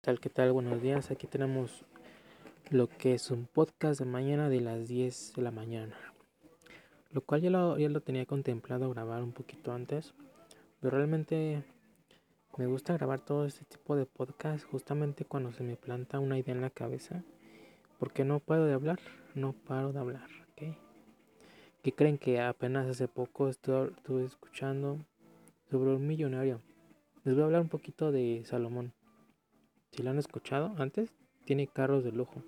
tal? ¿Qué tal? Buenos días. Aquí tenemos lo que es un podcast de mañana de las 10 de la mañana. Lo cual ya lo, ya lo tenía contemplado grabar un poquito antes. Pero realmente me gusta grabar todo este tipo de podcast justamente cuando se me planta una idea en la cabeza. Porque no paro de hablar, no paro de hablar. ¿ok? ¿Qué creen que apenas hace poco estuve, estuve escuchando sobre un millonario? Les voy a hablar un poquito de Salomón. Si lo han escuchado antes, tiene carros de lujo.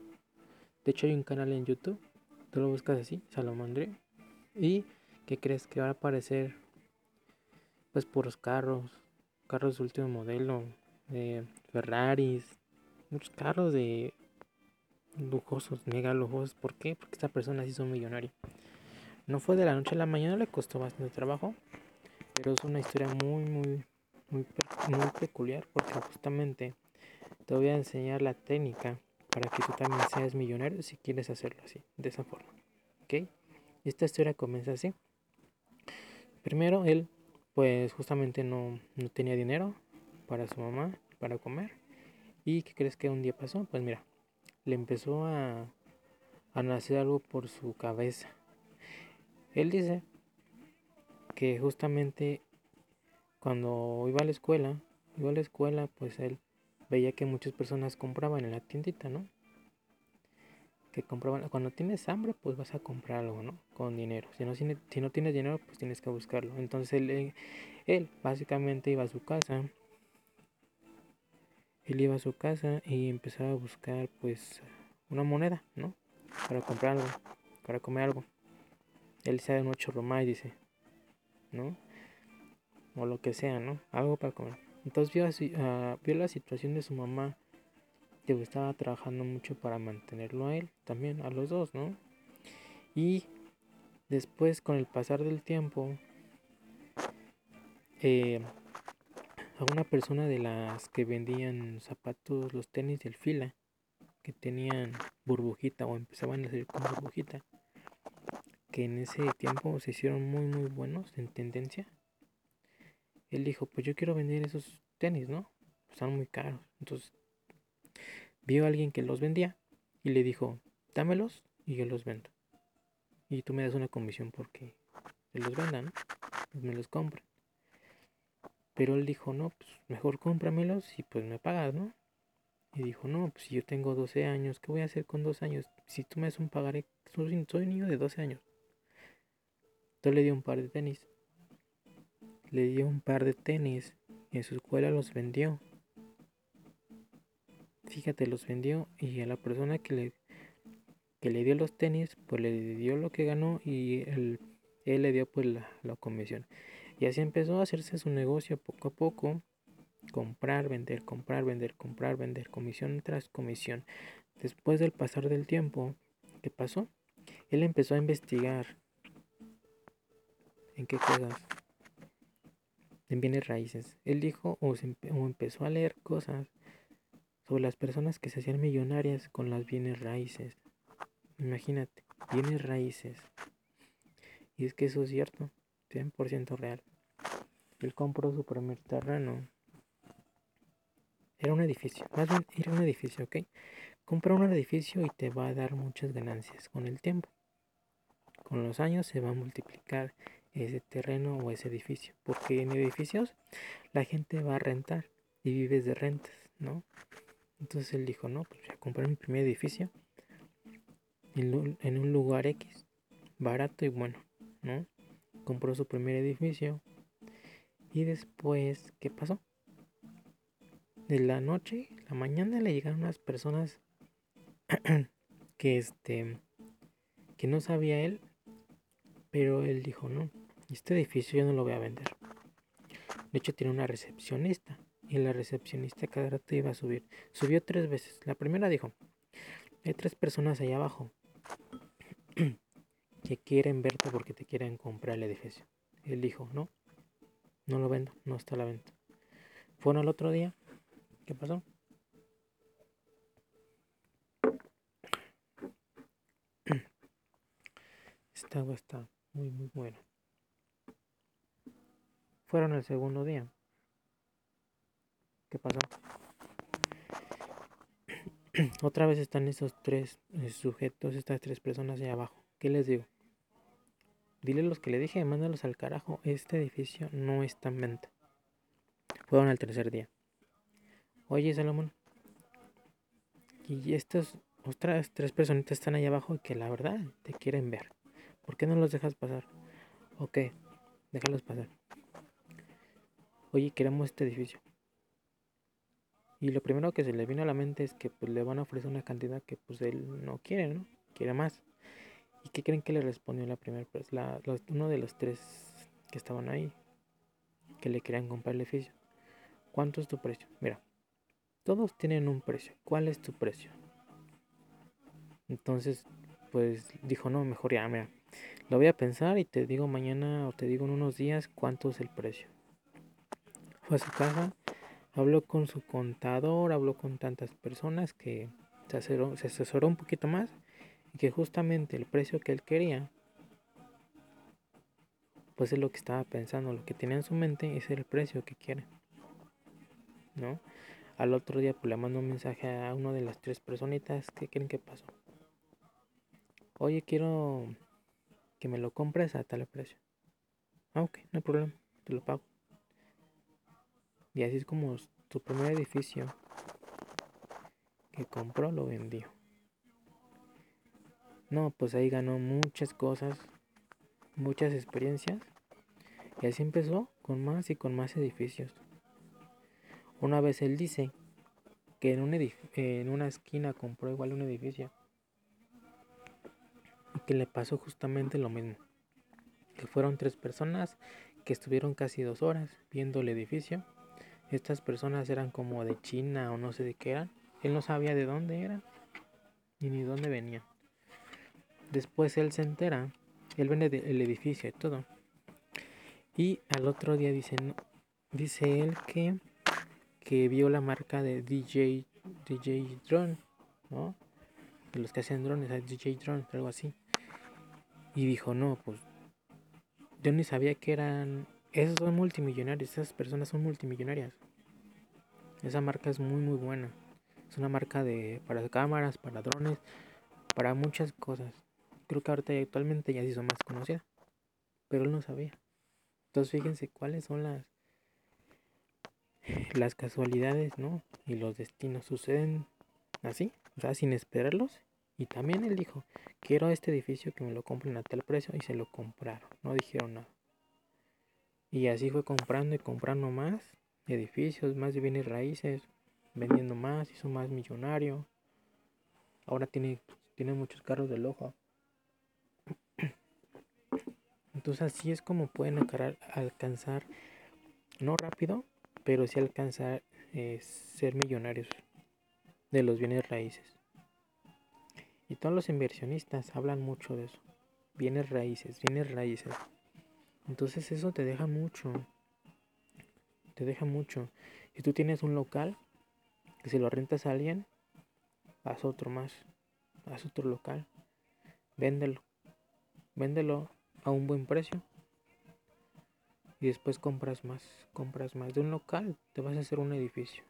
De hecho, hay un canal en YouTube. Tú lo buscas así, Salomondre. ¿Y qué crees que va a aparecer? Pues puros carros. Carros de último modelo. De Ferraris. Muchos carros de lujosos, mega lujosos. ¿Por qué? Porque esta persona sí es un millonario. No fue de la noche a la mañana, le costó bastante trabajo. Pero es una historia muy, muy, muy, muy peculiar. Porque justamente te voy a enseñar la técnica para que tú también seas millonario si quieres hacerlo así, de esa forma. ¿Ok? Esta historia comienza así. Primero, él, pues justamente no, no tenía dinero para su mamá, para comer. ¿Y qué crees que un día pasó? Pues mira, le empezó a, a nacer algo por su cabeza. Él dice que justamente cuando iba a la escuela, iba a la escuela, pues él veía que muchas personas compraban en la tiendita, ¿no? Que compraban, cuando tienes hambre, pues vas a comprar algo, ¿no? Con dinero. Si no, si, no tienes dinero, pues tienes que buscarlo. Entonces él, él básicamente iba a su casa. Él iba a su casa y empezaba a buscar, pues, una moneda, ¿no? Para comprar algo, para comer algo. Él sabe un chorro más, dice, ¿no? O lo que sea, ¿no? Algo para comer. Entonces vio, uh, vio la situación de su mamá, que estaba trabajando mucho para mantenerlo a él, también a los dos, ¿no? Y después, con el pasar del tiempo, eh, a una persona de las que vendían zapatos, los tenis del fila, que tenían burbujita o empezaban a salir con burbujita, que en ese tiempo se hicieron muy muy buenos en tendencia él dijo, pues yo quiero vender esos tenis, ¿no? Están muy caros. Entonces, vio a alguien que los vendía y le dijo, dámelos y yo los vendo. Y tú me das una comisión porque se los vendan, pues me los compran. Pero él dijo, no, pues mejor cómpramelos y pues me pagas, ¿no? Y dijo, no, pues si yo tengo 12 años, ¿qué voy a hacer con 12 años? Si tú me das un pagaré, soy, soy niño de 12 años. Entonces le dio un par de tenis le dio un par de tenis y en su escuela los vendió. Fíjate, los vendió y a la persona que le, que le dio los tenis, pues le dio lo que ganó y él, él le dio pues la, la comisión. Y así empezó a hacerse su negocio poco a poco. Comprar, vender, comprar, vender, comprar, vender, comisión tras comisión. Después del pasar del tiempo, ¿qué pasó? Él empezó a investigar en qué cosas en bienes raíces. Él dijo o, empezó a leer cosas sobre las personas que se hacían millonarias con las bienes raíces. Imagínate, bienes raíces. Y es que eso es cierto, 100% real. Él compró su primer terreno. Era un edificio, más bien era un edificio, ¿ok? Compra un edificio y te va a dar muchas ganancias con el tiempo. Con los años se va a multiplicar ese terreno o ese edificio. Porque en edificios la gente va a rentar y vives de rentas, ¿no? Entonces él dijo, no, pues voy a comprar mi primer edificio en un lugar X, barato y bueno, ¿no? Compró su primer edificio y después, ¿qué pasó? De la noche, la mañana le llegaron unas personas que este que no sabía él, pero él dijo, no, este edificio yo no lo voy a vender. De hecho, tiene una recepcionista. Y la recepcionista cada rato iba a subir. Subió tres veces. La primera dijo, hay tres personas allá abajo que quieren verte porque te quieren comprar el edificio. Él dijo, no, no lo vendo, no está a la venta. Fueron al otro día. ¿Qué pasó? Esta agua está muy, muy buena. Fueron el segundo día. ¿Qué pasó? otra vez están esos tres sujetos, estas tres personas allá abajo. ¿Qué les digo? Dile los que le dije, mándalos al carajo. Este edificio no está en venta. Fueron al tercer día. Oye, Salomón. Y estas otras tres personitas están allá abajo y que la verdad te quieren ver. ¿Por qué no los dejas pasar? Ok, déjalos pasar. Oye, queremos este edificio. Y lo primero que se le vino a la mente es que pues, le van a ofrecer una cantidad que pues él no quiere, ¿no? Quiere más. ¿Y qué creen que le respondió la primera persona? uno de los tres que estaban ahí, que le querían comprar el edificio. ¿Cuánto es tu precio? Mira, todos tienen un precio. ¿Cuál es tu precio? Entonces, pues dijo, no, mejor ya, mira, lo voy a pensar y te digo mañana o te digo en unos días cuánto es el precio. A su casa, habló con su contador, habló con tantas personas que se asesoró, se un poquito más y que justamente el precio que él quería, pues es lo que estaba pensando, lo que tenía en su mente es el precio que quiere. ¿No? Al otro día pues le mando un mensaje a una de las tres personitas que creen que pasó. Oye, quiero que me lo compres a tal precio. Ah, ok, no hay problema, te lo pago. Y así es como su primer edificio que compró lo vendió. No, pues ahí ganó muchas cosas, muchas experiencias. Y así empezó con más y con más edificios. Una vez él dice que en, un en una esquina compró igual un edificio. Y que le pasó justamente lo mismo. Que fueron tres personas que estuvieron casi dos horas viendo el edificio. Estas personas eran como de China o no sé de qué eran. Él no sabía de dónde eran ni ni dónde venían. Después él se entera, él vende el edificio y todo. Y al otro día dice, dice él que, que vio la marca de DJ, DJ Drone, ¿no? De los que hacen drones, DJ Drone, algo así. Y dijo, no, pues yo ni sabía que eran... Esos son multimillonarios, esas personas son multimillonarias. Esa marca es muy muy buena. Es una marca de para cámaras, para drones, para muchas cosas creo que ahorita actualmente ya se hizo más conocida. Pero él no sabía. Entonces fíjense cuáles son las las casualidades, ¿no? Y los destinos suceden así, o sea, sin esperarlos. Y también él dijo, quiero este edificio que me lo compren a tal precio y se lo compraron, no dijeron nada. Y así fue comprando y comprando más edificios, más de bienes raíces, vendiendo más, hizo más millonario. Ahora tiene, tiene muchos carros de lujo. Entonces así es como pueden alcanzar, no rápido, pero sí alcanzar eh, ser millonarios de los bienes raíces. Y todos los inversionistas hablan mucho de eso. Bienes raíces, bienes raíces. Entonces eso te deja mucho. Deja mucho. Si tú tienes un local, que si lo rentas a alguien, haz otro más. Haz otro local. Véndelo. Véndelo a un buen precio. Y después compras más, compras más. De un local te vas a hacer un edificio.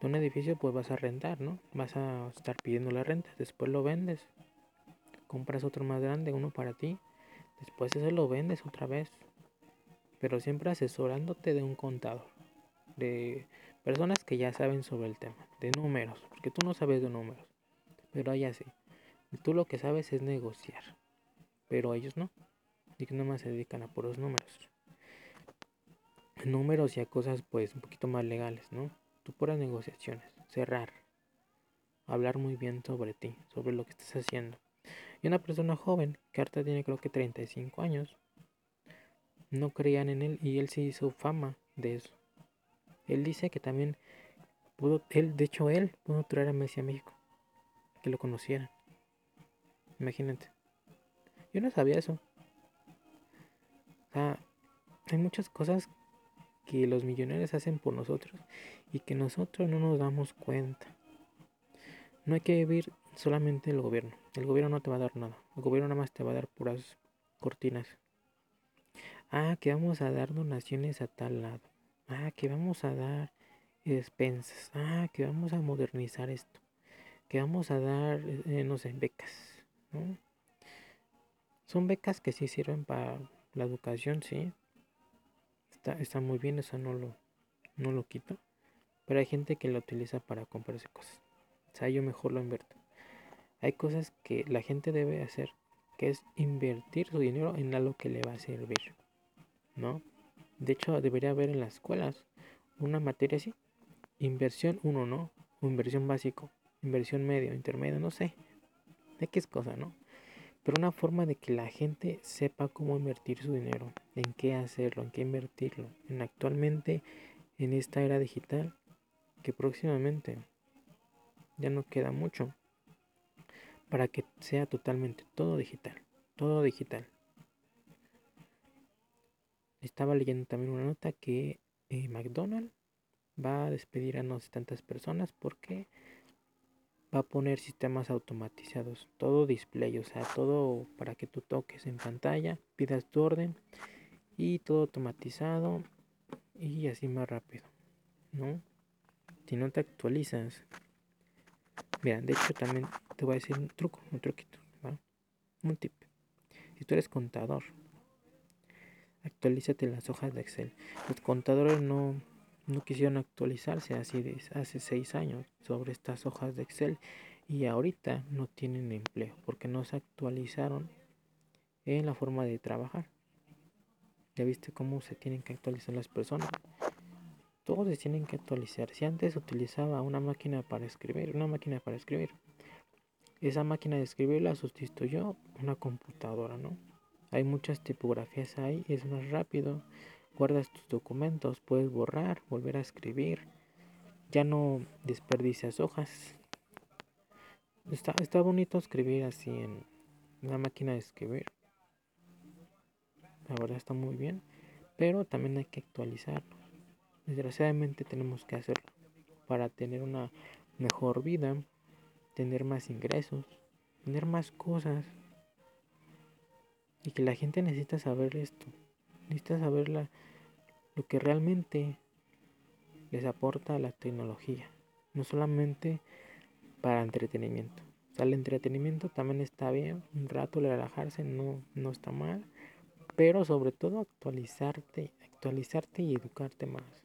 De un edificio pues vas a rentar, ¿no? Vas a estar pidiendo la renta. Después lo vendes. Compras otro más grande, uno para ti. Después eso lo vendes otra vez. Pero siempre asesorándote de un contador. De personas que ya saben sobre el tema. De números. Porque tú no sabes de números. Pero allá sí. Tú lo que sabes es negociar pero ellos no. Y que nada más se dedican a puros números. Números y a cosas pues un poquito más legales, ¿no? Tú puras negociaciones, cerrar, hablar muy bien sobre ti, sobre lo que estás haciendo. Y una persona joven, que ahorita tiene creo que 35 años, no creían en él y él se hizo fama de eso. Él dice que también pudo, él, de hecho él pudo traer a Messi a México, que lo conocieran. Imagínate. Yo no sabía eso. O sea, hay muchas cosas que los millonarios hacen por nosotros y que nosotros no nos damos cuenta. No hay que vivir solamente el gobierno. El gobierno no te va a dar nada. El gobierno nada más te va a dar puras cortinas. Ah, que vamos a dar donaciones a tal lado. Ah, que vamos a dar despensas. Ah, que vamos a modernizar esto. que vamos a dar, eh, no sé, becas, ¿no? Son becas que sí sirven para la educación, sí. Está, está muy bien, eso no lo, no lo quito. Pero hay gente que lo utiliza para comprarse cosas. O sea, yo mejor lo invierto. Hay cosas que la gente debe hacer, que es invertir su dinero en algo que le va a servir. ¿No? De hecho, debería haber en las escuelas una materia así. Inversión 1, ¿no? O inversión básico, inversión medio, intermedio, no sé. Es cosa, ¿no? Pero una forma de que la gente sepa cómo invertir su dinero, en qué hacerlo, en qué invertirlo. En actualmente, en esta era digital, que próximamente ya no queda mucho para que sea totalmente todo digital, todo digital. Estaba leyendo también una nota que eh, McDonald's va a despedir a no sé tantas personas porque va a poner sistemas automatizados, todo display, o sea, todo para que tú toques en pantalla, pidas tu orden y todo automatizado y así más rápido, ¿no? Si no te actualizas, mira, de hecho también te voy a decir un truco, un truquito. Un tip. Si tú eres contador, actualízate las hojas de Excel. Los contadores no, no quisieron actualizarse hace seis años sobre estas hojas de Excel y ahorita no tienen empleo porque no se actualizaron en la forma de trabajar. Ya viste cómo se tienen que actualizar las personas. Todos se tienen que actualizar. Si antes utilizaba una máquina para escribir, una máquina para escribir, esa máquina de escribir la sustituyó una computadora, ¿no? Hay muchas tipografías ahí, es más rápido guardas tus documentos, puedes borrar, volver a escribir, ya no desperdicias hojas. Está, está bonito escribir así en una máquina de escribir. La verdad está muy bien, pero también hay que actualizarlo. Desgraciadamente tenemos que hacerlo para tener una mejor vida, tener más ingresos, tener más cosas. Y que la gente necesita saber esto. Necesitas saber lo que realmente les aporta la tecnología. No solamente para entretenimiento. O sea, el entretenimiento también está bien. Un rato relajarse no, no está mal. Pero sobre todo actualizarte, actualizarte y educarte más.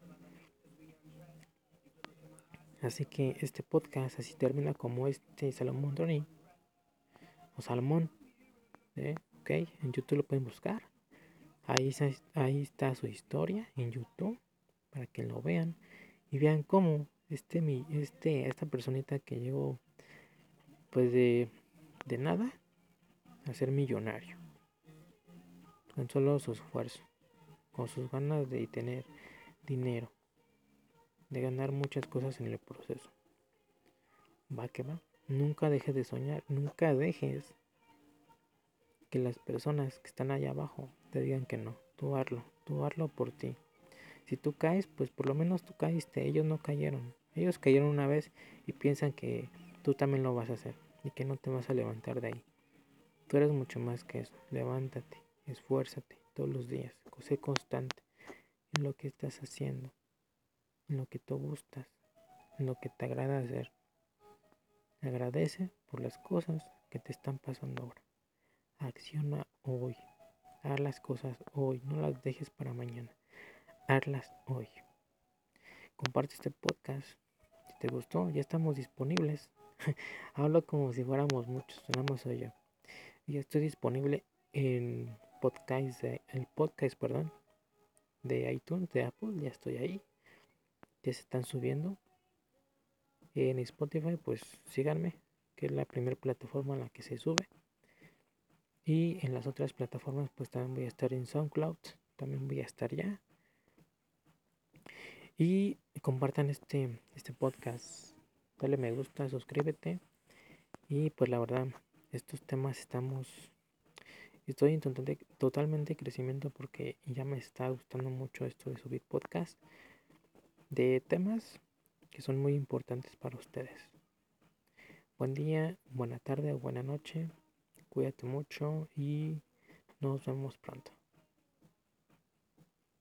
Así que este podcast así termina como este Salomón Tony. O Salomón. ¿eh? En YouTube lo pueden buscar. Ahí, ahí está su historia en YouTube para que lo vean y vean cómo este, mi, este, esta personita que llegó pues de, de nada a ser millonario con solo su esfuerzo, con sus ganas de tener dinero, de ganar muchas cosas en el proceso. Va que va. Nunca dejes de soñar, nunca dejes que las personas que están allá abajo te digan que no. Tú hazlo, tú hazlo por ti. Si tú caes, pues por lo menos tú caíste. Ellos no cayeron. Ellos cayeron una vez y piensan que tú también lo vas a hacer y que no te vas a levantar de ahí. Tú eres mucho más que eso. Levántate, esfuérzate todos los días. Sé constante en lo que estás haciendo, en lo que tú gustas, en lo que te agrada hacer. Agradece por las cosas que te están pasando ahora. Acciona hoy. Haz las cosas hoy. No las dejes para mañana. Hazlas hoy. Comparte este podcast. Si te gustó, ya estamos disponibles. Hablo como si fuéramos muchos. Sonamos soy yo. Ya estoy disponible en podcast, el podcast, perdón, de iTunes, de Apple. Ya estoy ahí. Ya se están subiendo. En Spotify, pues síganme, que es la primera plataforma en la que se sube. Y en las otras plataformas pues también voy a estar en SoundCloud, también voy a estar ya. Y compartan este, este podcast, dale me gusta, suscríbete. Y pues la verdad, estos temas estamos, estoy en totalmente crecimiento porque ya me está gustando mucho esto de subir podcast de temas que son muy importantes para ustedes. Buen día, buena tarde o buena noche. Cuídate mucho y nos vemos pronto.